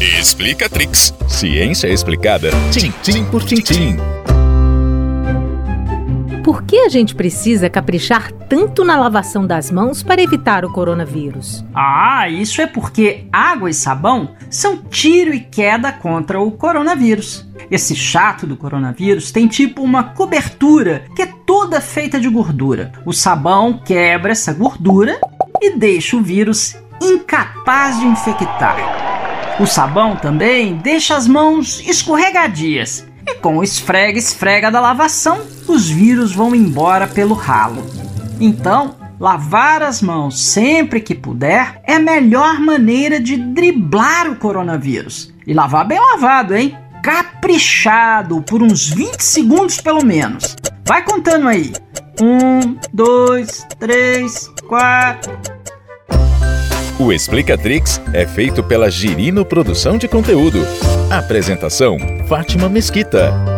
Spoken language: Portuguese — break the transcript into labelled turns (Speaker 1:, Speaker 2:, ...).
Speaker 1: Explica Trix. Ciência explicada, tintim por tintim.
Speaker 2: Por que a gente precisa caprichar tanto na lavação das mãos para evitar o coronavírus?
Speaker 3: Ah, isso é porque água e sabão são tiro e queda contra o coronavírus. Esse chato do coronavírus tem tipo uma cobertura que é toda feita de gordura. O sabão quebra essa gordura e deixa o vírus incapaz de infectar. O sabão também deixa as mãos escorregadias e com o esfrega-esfrega da lavação, os vírus vão embora pelo ralo. Então, lavar as mãos sempre que puder é a melhor maneira de driblar o coronavírus. E lavar bem lavado, hein? Caprichado por uns 20 segundos pelo menos. Vai contando aí. Um, dois, três, quatro.
Speaker 1: O Explica Trix é feito pela Girino Produção de Conteúdo. Apresentação: Fátima Mesquita.